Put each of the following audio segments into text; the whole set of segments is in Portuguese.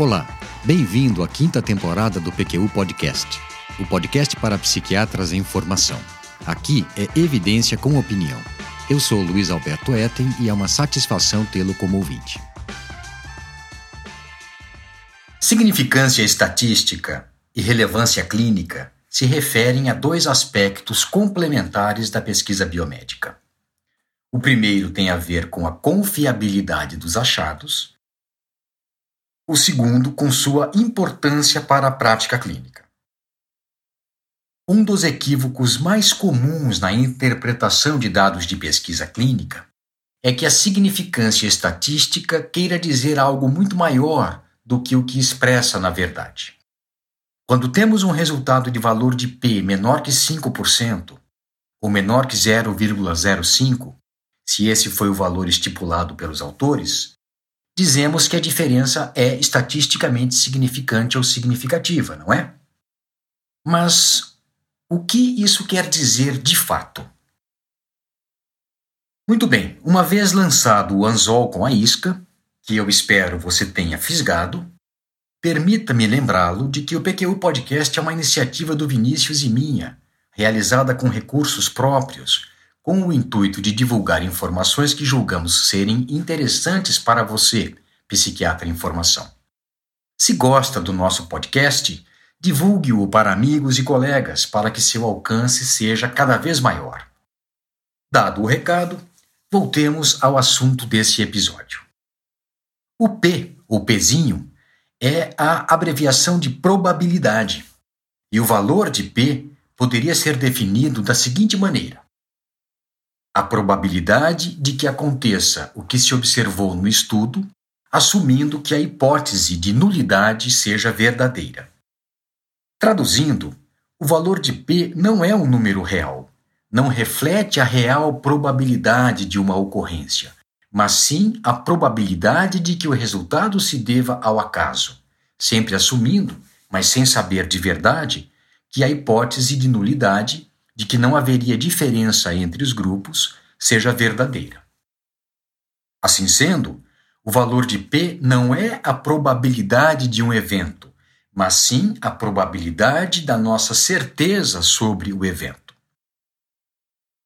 Olá, bem-vindo à quinta temporada do PQU Podcast, o podcast para psiquiatras em formação. Aqui é evidência com opinião. Eu sou Luiz Alberto Etten e é uma satisfação tê-lo como ouvinte. Significância estatística e relevância clínica se referem a dois aspectos complementares da pesquisa biomédica. O primeiro tem a ver com a confiabilidade dos achados o segundo com sua importância para a prática clínica. Um dos equívocos mais comuns na interpretação de dados de pesquisa clínica é que a significância estatística queira dizer algo muito maior do que o que expressa na verdade. Quando temos um resultado de valor de P menor que 5%, ou menor que 0,05, se esse foi o valor estipulado pelos autores, dizemos que a diferença é estatisticamente significante ou significativa, não é? Mas o que isso quer dizer de fato? Muito bem, uma vez lançado o anzol com a isca, que eu espero você tenha fisgado, permita-me lembrá-lo de que o PQU Podcast é uma iniciativa do Vinícius e minha, realizada com recursos próprios com o intuito de divulgar informações que julgamos serem interessantes para você, psiquiatra em formação. Se gosta do nosso podcast, divulgue-o para amigos e colegas para que seu alcance seja cada vez maior. Dado o recado, voltemos ao assunto desse episódio. O P, ou Pzinho, é a abreviação de probabilidade, e o valor de P poderia ser definido da seguinte maneira: a probabilidade de que aconteça o que se observou no estudo, assumindo que a hipótese de nulidade seja verdadeira. Traduzindo, o valor de P não é um número real, não reflete a real probabilidade de uma ocorrência, mas sim a probabilidade de que o resultado se deva ao acaso, sempre assumindo, mas sem saber de verdade, que a hipótese de nulidade de que não haveria diferença entre os grupos seja verdadeira. Assim sendo, o valor de P não é a probabilidade de um evento, mas sim a probabilidade da nossa certeza sobre o evento.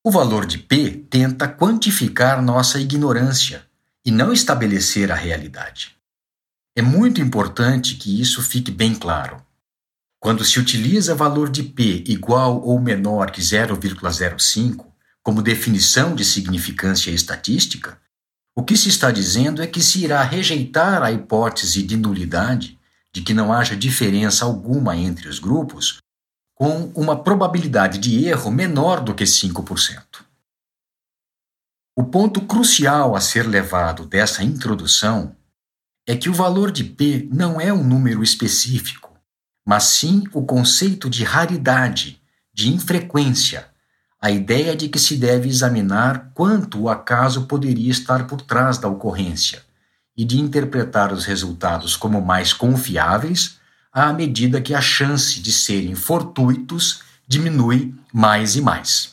O valor de P tenta quantificar nossa ignorância e não estabelecer a realidade. É muito importante que isso fique bem claro. Quando se utiliza valor de P igual ou menor que 0,05 como definição de significância estatística, o que se está dizendo é que se irá rejeitar a hipótese de nulidade, de que não haja diferença alguma entre os grupos, com uma probabilidade de erro menor do que 5%. O ponto crucial a ser levado dessa introdução é que o valor de P não é um número específico mas sim o conceito de raridade, de infrequência, a ideia de que se deve examinar quanto o acaso poderia estar por trás da ocorrência e de interpretar os resultados como mais confiáveis à medida que a chance de serem fortuitos diminui mais e mais.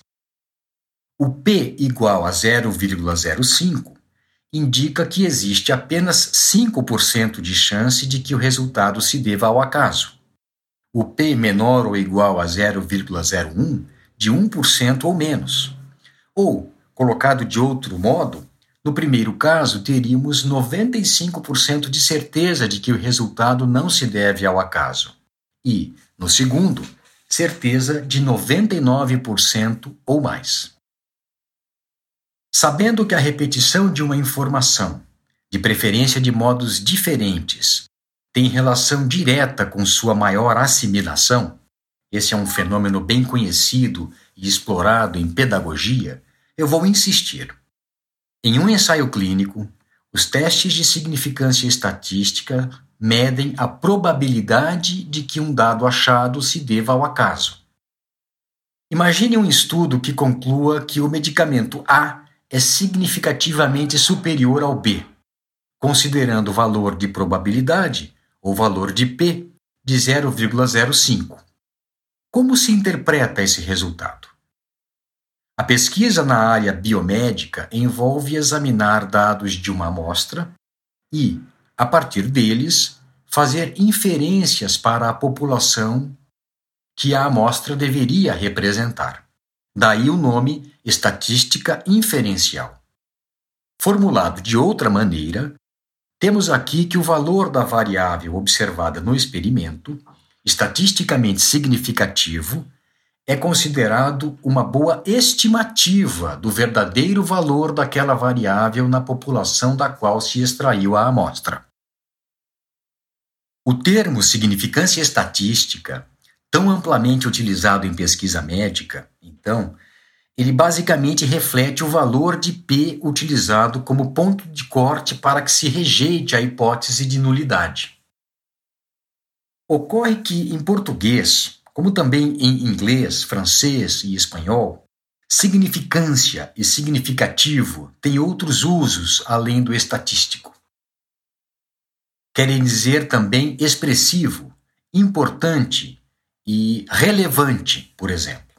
O P igual a 0,05 indica que existe apenas 5% de chance de que o resultado se deva ao acaso o P menor ou igual a 0,01 de 1% ou menos. Ou, colocado de outro modo, no primeiro caso, teríamos 95% de certeza de que o resultado não se deve ao acaso. E, no segundo, certeza de 99% ou mais. Sabendo que a repetição de uma informação, de preferência de modos diferentes, tem relação direta com sua maior assimilação, esse é um fenômeno bem conhecido e explorado em pedagogia, eu vou insistir. Em um ensaio clínico, os testes de significância estatística medem a probabilidade de que um dado achado se deva ao acaso. Imagine um estudo que conclua que o medicamento A é significativamente superior ao B, considerando o valor de probabilidade o valor de P de 0,05. Como se interpreta esse resultado? A pesquisa na área biomédica envolve examinar dados de uma amostra e, a partir deles, fazer inferências para a população que a amostra deveria representar. Daí o nome estatística inferencial. Formulado de outra maneira, temos aqui que o valor da variável observada no experimento, estatisticamente significativo, é considerado uma boa estimativa do verdadeiro valor daquela variável na população da qual se extraiu a amostra. O termo significância estatística, tão amplamente utilizado em pesquisa médica, então, ele basicamente reflete o valor de P utilizado como ponto de corte para que se rejeite a hipótese de nulidade. Ocorre que, em português, como também em inglês, francês e espanhol, significância e significativo têm outros usos além do estatístico. Querem dizer também expressivo, importante e relevante, por exemplo.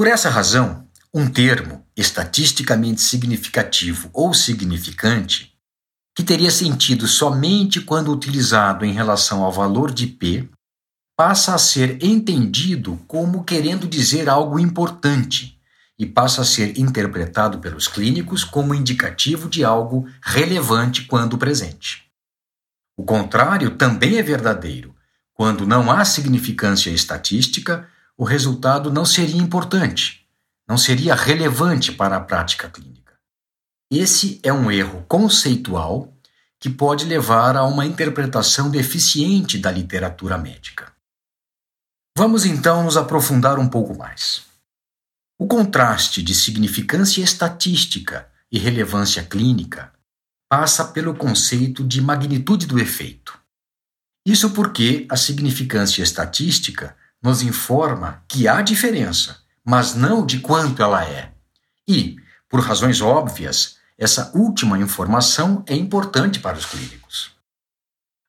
Por essa razão, um termo estatisticamente significativo ou significante, que teria sentido somente quando utilizado em relação ao valor de P, passa a ser entendido como querendo dizer algo importante e passa a ser interpretado pelos clínicos como indicativo de algo relevante quando presente. O contrário também é verdadeiro. Quando não há significância estatística, o resultado não seria importante, não seria relevante para a prática clínica. Esse é um erro conceitual que pode levar a uma interpretação deficiente da literatura médica. Vamos então nos aprofundar um pouco mais. O contraste de significância estatística e relevância clínica passa pelo conceito de magnitude do efeito. Isso porque a significância estatística nos informa que há diferença, mas não de quanto ela é. E, por razões óbvias, essa última informação é importante para os clínicos.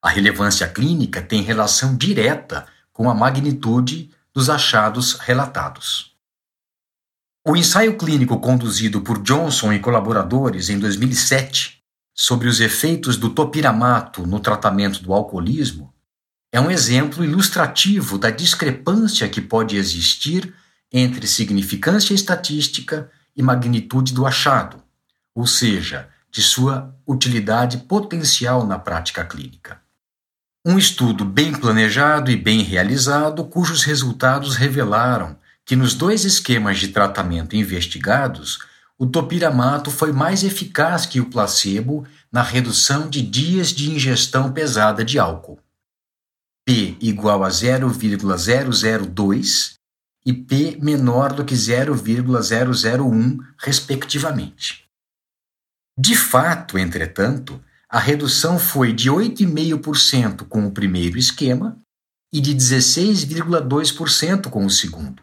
A relevância clínica tem relação direta com a magnitude dos achados relatados. O ensaio clínico conduzido por Johnson e colaboradores em 2007 sobre os efeitos do topiramato no tratamento do alcoolismo é um exemplo ilustrativo da discrepância que pode existir entre significância estatística e magnitude do achado, ou seja, de sua utilidade potencial na prática clínica. Um estudo bem planejado e bem realizado, cujos resultados revelaram que nos dois esquemas de tratamento investigados, o topiramato foi mais eficaz que o placebo na redução de dias de ingestão pesada de álcool. P igual a 0,002 e P menor do que 0,001, respectivamente. De fato, entretanto, a redução foi de 8,5% com o primeiro esquema e de 16,2% com o segundo.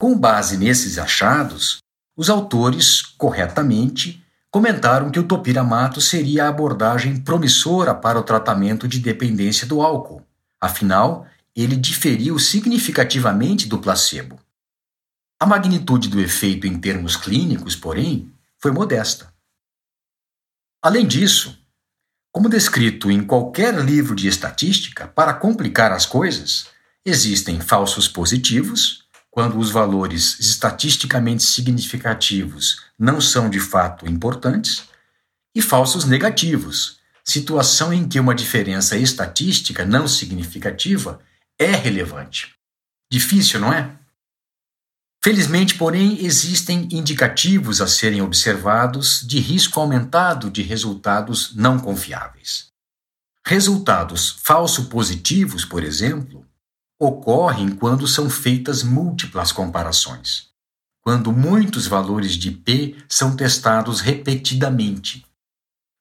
Com base nesses achados, os autores, corretamente, comentaram que o topiramato seria a abordagem promissora para o tratamento de dependência do álcool. Afinal, ele diferiu significativamente do placebo. A magnitude do efeito em termos clínicos, porém, foi modesta. Além disso, como descrito em qualquer livro de estatística, para complicar as coisas, existem falsos positivos quando os valores estatisticamente significativos não são de fato importantes, e falsos negativos, situação em que uma diferença estatística não significativa é relevante. Difícil, não é? Felizmente, porém, existem indicativos a serem observados de risco aumentado de resultados não confiáveis. Resultados falso positivos, por exemplo, ocorrem quando são feitas múltiplas comparações, quando muitos valores de P são testados repetidamente.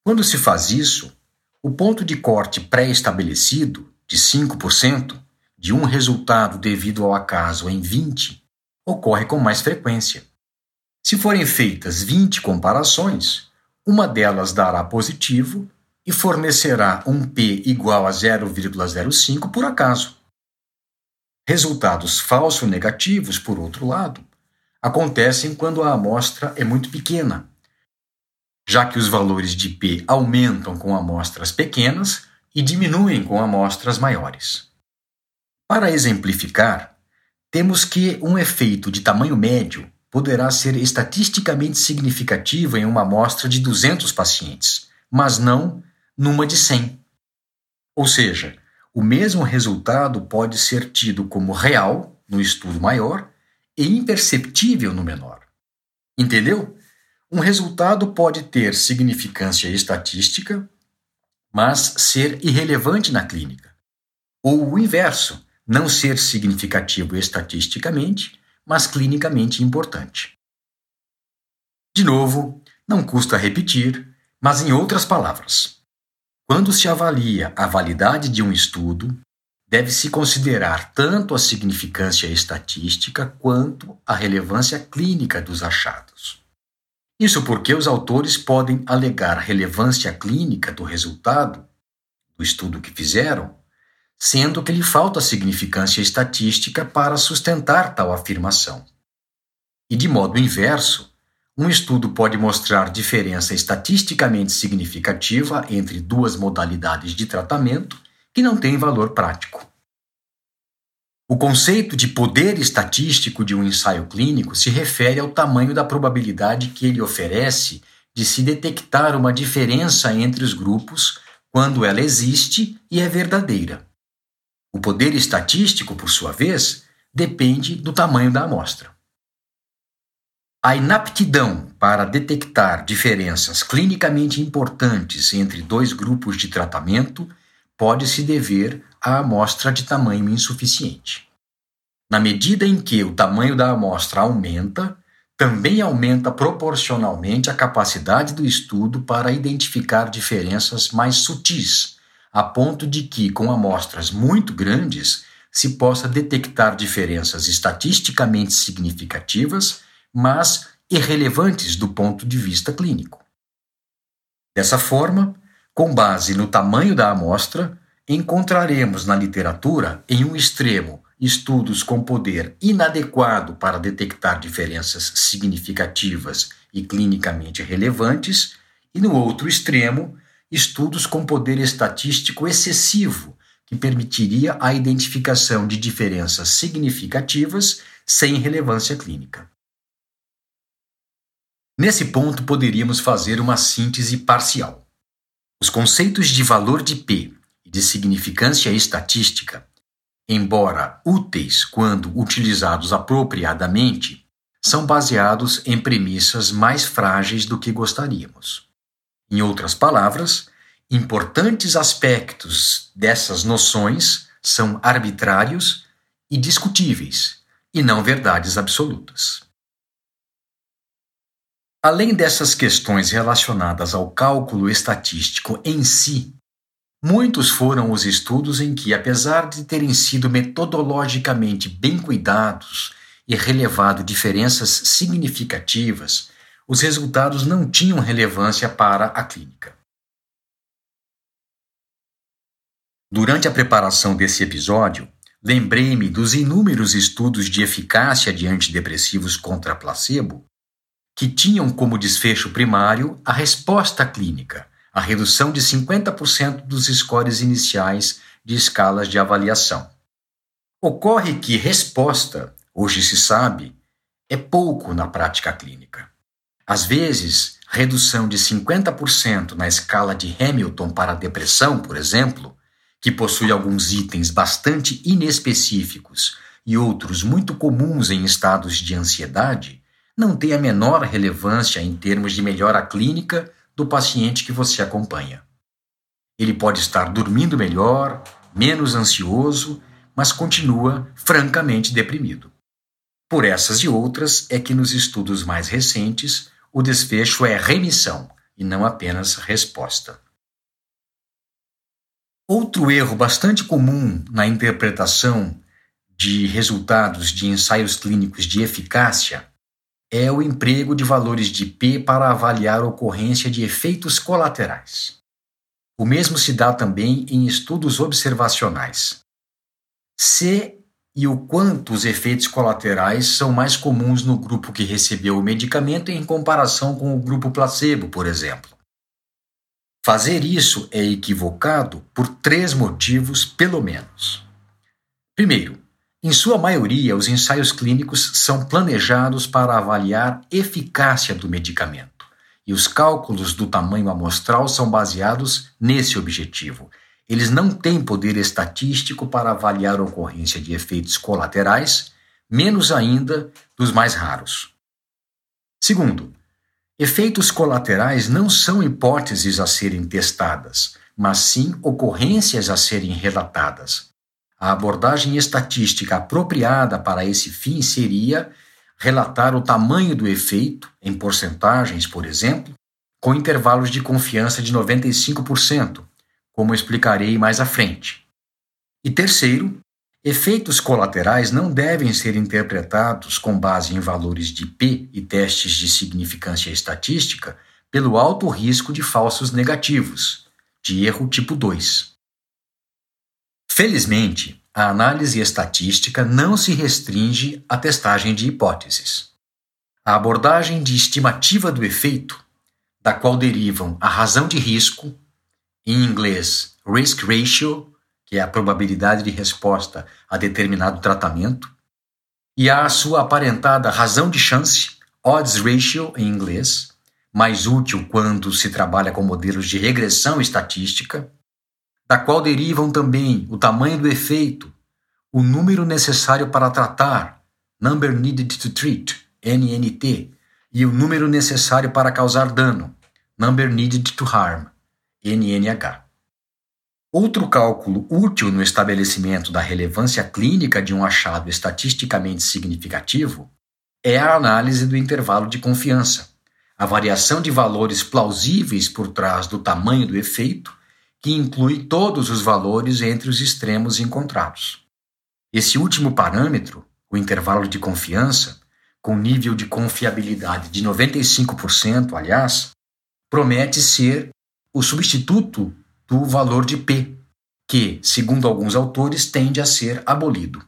Quando se faz isso, o ponto de corte pré-estabelecido, de 5%, de um resultado devido ao acaso em 20, ocorre com mais frequência. Se forem feitas 20 comparações, uma delas dará positivo e fornecerá um P igual a 0,05 por acaso. Resultados falso-negativos, por outro lado, acontecem quando a amostra é muito pequena, já que os valores de P aumentam com amostras pequenas e diminuem com amostras maiores. Para exemplificar, temos que um efeito de tamanho médio poderá ser estatisticamente significativo em uma amostra de 200 pacientes, mas não numa de 100. Ou seja, o mesmo resultado pode ser tido como real no estudo maior e imperceptível no menor. Entendeu? Um resultado pode ter significância estatística, mas ser irrelevante na clínica. Ou o inverso, não ser significativo estatisticamente, mas clinicamente importante. De novo, não custa repetir, mas em outras palavras, quando se avalia a validade de um estudo, deve-se considerar tanto a significância estatística quanto a relevância clínica dos achados. Isso porque os autores podem alegar relevância clínica do resultado do estudo que fizeram, sendo que lhe falta significância estatística para sustentar tal afirmação. E de modo inverso, um estudo pode mostrar diferença estatisticamente significativa entre duas modalidades de tratamento que não têm valor prático. O conceito de poder estatístico de um ensaio clínico se refere ao tamanho da probabilidade que ele oferece de se detectar uma diferença entre os grupos quando ela existe e é verdadeira. O poder estatístico, por sua vez, depende do tamanho da amostra. A inaptidão para detectar diferenças clinicamente importantes entre dois grupos de tratamento pode se dever à amostra de tamanho insuficiente. Na medida em que o tamanho da amostra aumenta, também aumenta proporcionalmente a capacidade do estudo para identificar diferenças mais sutis, a ponto de que, com amostras muito grandes, se possa detectar diferenças estatisticamente significativas, mas irrelevantes do ponto de vista clínico. Dessa forma, com base no tamanho da amostra, encontraremos na literatura, em um extremo, estudos com poder inadequado para detectar diferenças significativas e clinicamente relevantes, e no outro extremo, estudos com poder estatístico excessivo, que permitiria a identificação de diferenças significativas sem relevância clínica. Nesse ponto, poderíamos fazer uma síntese parcial. Os conceitos de valor de P e de significância estatística, embora úteis quando utilizados apropriadamente, são baseados em premissas mais frágeis do que gostaríamos. Em outras palavras, importantes aspectos dessas noções são arbitrários e discutíveis, e não verdades absolutas. Além dessas questões relacionadas ao cálculo estatístico em si, muitos foram os estudos em que, apesar de terem sido metodologicamente bem cuidados e relevado diferenças significativas, os resultados não tinham relevância para a clínica. Durante a preparação desse episódio, lembrei-me dos inúmeros estudos de eficácia de antidepressivos contra placebo que tinham como desfecho primário a resposta clínica, a redução de 50% dos scores iniciais de escalas de avaliação. Ocorre que resposta, hoje se sabe, é pouco na prática clínica. Às vezes, redução de 50% na escala de Hamilton para depressão, por exemplo, que possui alguns itens bastante inespecíficos e outros muito comuns em estados de ansiedade, não tem a menor relevância em termos de melhora clínica do paciente que você acompanha. Ele pode estar dormindo melhor, menos ansioso, mas continua francamente deprimido. Por essas e outras é que nos estudos mais recentes o desfecho é remissão e não apenas resposta. Outro erro bastante comum na interpretação de resultados de ensaios clínicos de eficácia é o emprego de valores de P para avaliar a ocorrência de efeitos colaterais. O mesmo se dá também em estudos observacionais. Se e o quanto os efeitos colaterais são mais comuns no grupo que recebeu o medicamento em comparação com o grupo placebo, por exemplo. Fazer isso é equivocado por três motivos, pelo menos. Primeiro, em sua maioria, os ensaios clínicos são planejados para avaliar eficácia do medicamento, e os cálculos do tamanho amostral são baseados nesse objetivo. Eles não têm poder estatístico para avaliar a ocorrência de efeitos colaterais, menos ainda dos mais raros. Segundo, efeitos colaterais não são hipóteses a serem testadas, mas sim ocorrências a serem relatadas. A abordagem estatística apropriada para esse fim seria relatar o tamanho do efeito, em porcentagens, por exemplo, com intervalos de confiança de 95%, como explicarei mais à frente. E terceiro, Efeitos colaterais não devem ser interpretados com base em valores de P e testes de significância estatística pelo alto risco de falsos negativos, de erro tipo 2. Felizmente, a análise estatística não se restringe à testagem de hipóteses. A abordagem de estimativa do efeito, da qual derivam a razão de risco, em inglês risk ratio que é a probabilidade de resposta a determinado tratamento, e a sua aparentada razão de chance, odds ratio em inglês, mais útil quando se trabalha com modelos de regressão estatística, da qual derivam também o tamanho do efeito, o número necessário para tratar, number needed to treat, NNT, e o número necessário para causar dano, number needed to harm, NNH. Outro cálculo útil no estabelecimento da relevância clínica de um achado estatisticamente significativo é a análise do intervalo de confiança, a variação de valores plausíveis por trás do tamanho do efeito, que inclui todos os valores entre os extremos encontrados. Esse último parâmetro, o intervalo de confiança, com nível de confiabilidade de 95%, aliás, promete ser o substituto do valor de P, que, segundo alguns autores, tende a ser abolido.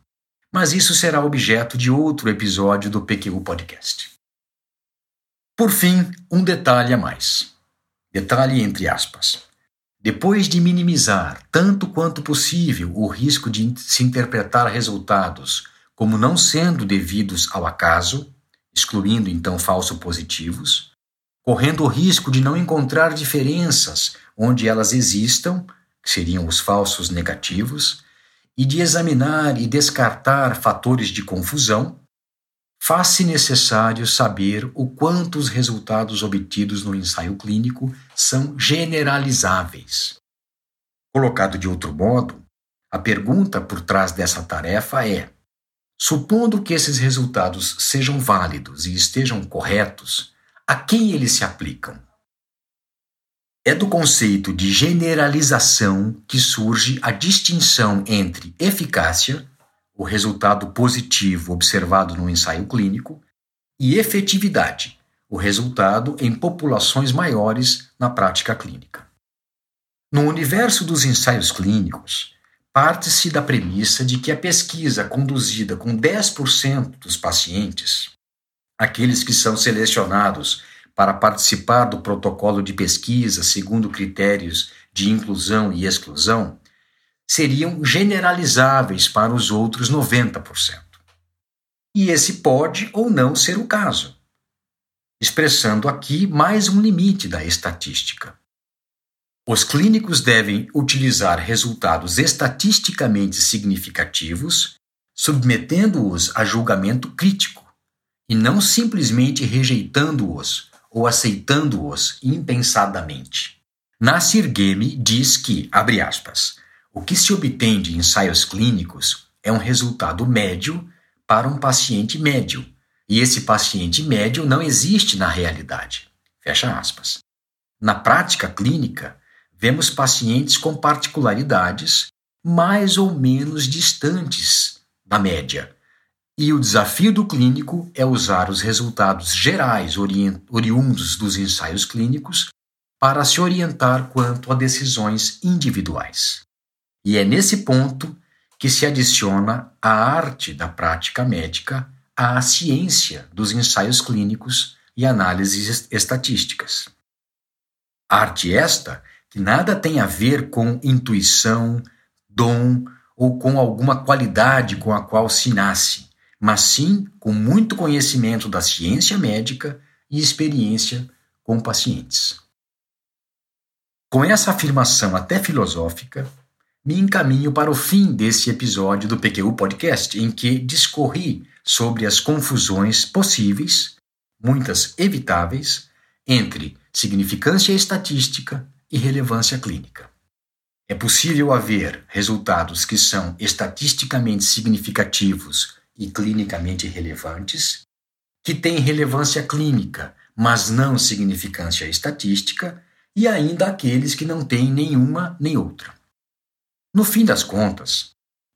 Mas isso será objeto de outro episódio do PQU Podcast. Por fim, um detalhe a mais. Detalhe entre aspas. Depois de minimizar tanto quanto possível o risco de se interpretar resultados como não sendo devidos ao acaso, excluindo então falso positivos, correndo o risco de não encontrar diferenças onde elas existam, que seriam os falsos negativos, e de examinar e descartar fatores de confusão, faz-se necessário saber o quanto os resultados obtidos no ensaio clínico são generalizáveis. Colocado de outro modo, a pergunta por trás dessa tarefa é: supondo que esses resultados sejam válidos e estejam corretos, a quem eles se aplicam? É do conceito de generalização que surge a distinção entre eficácia, o resultado positivo observado no ensaio clínico, e efetividade, o resultado em populações maiores na prática clínica. No universo dos ensaios clínicos, parte-se da premissa de que a pesquisa conduzida com 10% dos pacientes aqueles que são selecionados para participar do protocolo de pesquisa segundo critérios de inclusão e exclusão seriam generalizáveis para os outros 90%. E esse pode ou não ser o caso, expressando aqui mais um limite da estatística. Os clínicos devem utilizar resultados estatisticamente significativos, submetendo-os a julgamento crítico e não simplesmente rejeitando-os ou aceitando-os impensadamente. Nasir Gemi diz que, abre aspas, o que se obtém de ensaios clínicos é um resultado médio para um paciente médio, e esse paciente médio não existe na realidade. Fecha aspas. Na prática clínica, vemos pacientes com particularidades mais ou menos distantes da média, e o desafio do clínico é usar os resultados gerais oriundos dos ensaios clínicos para se orientar quanto a decisões individuais. E é nesse ponto que se adiciona a arte da prática médica à ciência dos ensaios clínicos e análises estatísticas. Arte esta que nada tem a ver com intuição, dom ou com alguma qualidade com a qual se nasce, mas sim com muito conhecimento da ciência médica e experiência com pacientes. Com essa afirmação até filosófica, me encaminho para o fim desse episódio do PQU Podcast, em que discorri sobre as confusões possíveis, muitas evitáveis, entre significância estatística e relevância clínica. É possível haver resultados que são estatisticamente significativos e clinicamente relevantes, que têm relevância clínica, mas não significância estatística, e ainda aqueles que não têm nenhuma nem outra. No fim das contas,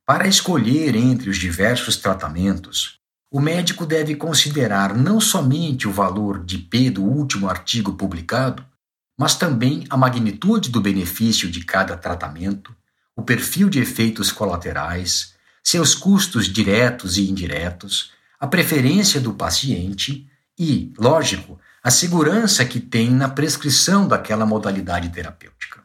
para escolher entre os diversos tratamentos, o médico deve considerar não somente o valor de P do último artigo publicado, mas também a magnitude do benefício de cada tratamento, o perfil de efeitos colaterais, seus custos diretos e indiretos, a preferência do paciente e, lógico, a segurança que tem na prescrição daquela modalidade terapêutica.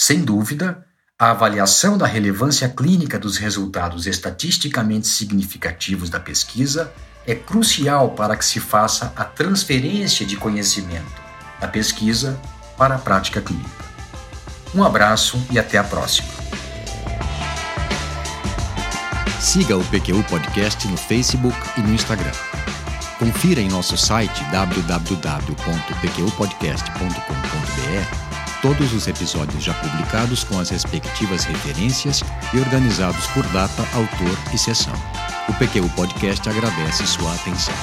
Sem dúvida, a avaliação da relevância clínica dos resultados estatisticamente significativos da pesquisa é crucial para que se faça a transferência de conhecimento da pesquisa para a prática clínica. Um abraço e até a próxima. Siga o PQU Podcast no Facebook e no Instagram. Confira em nosso site www.pqpodcast.com.br todos os episódios já publicados com as respectivas referências e organizados por data, autor e sessão. O PQU Podcast agradece sua atenção.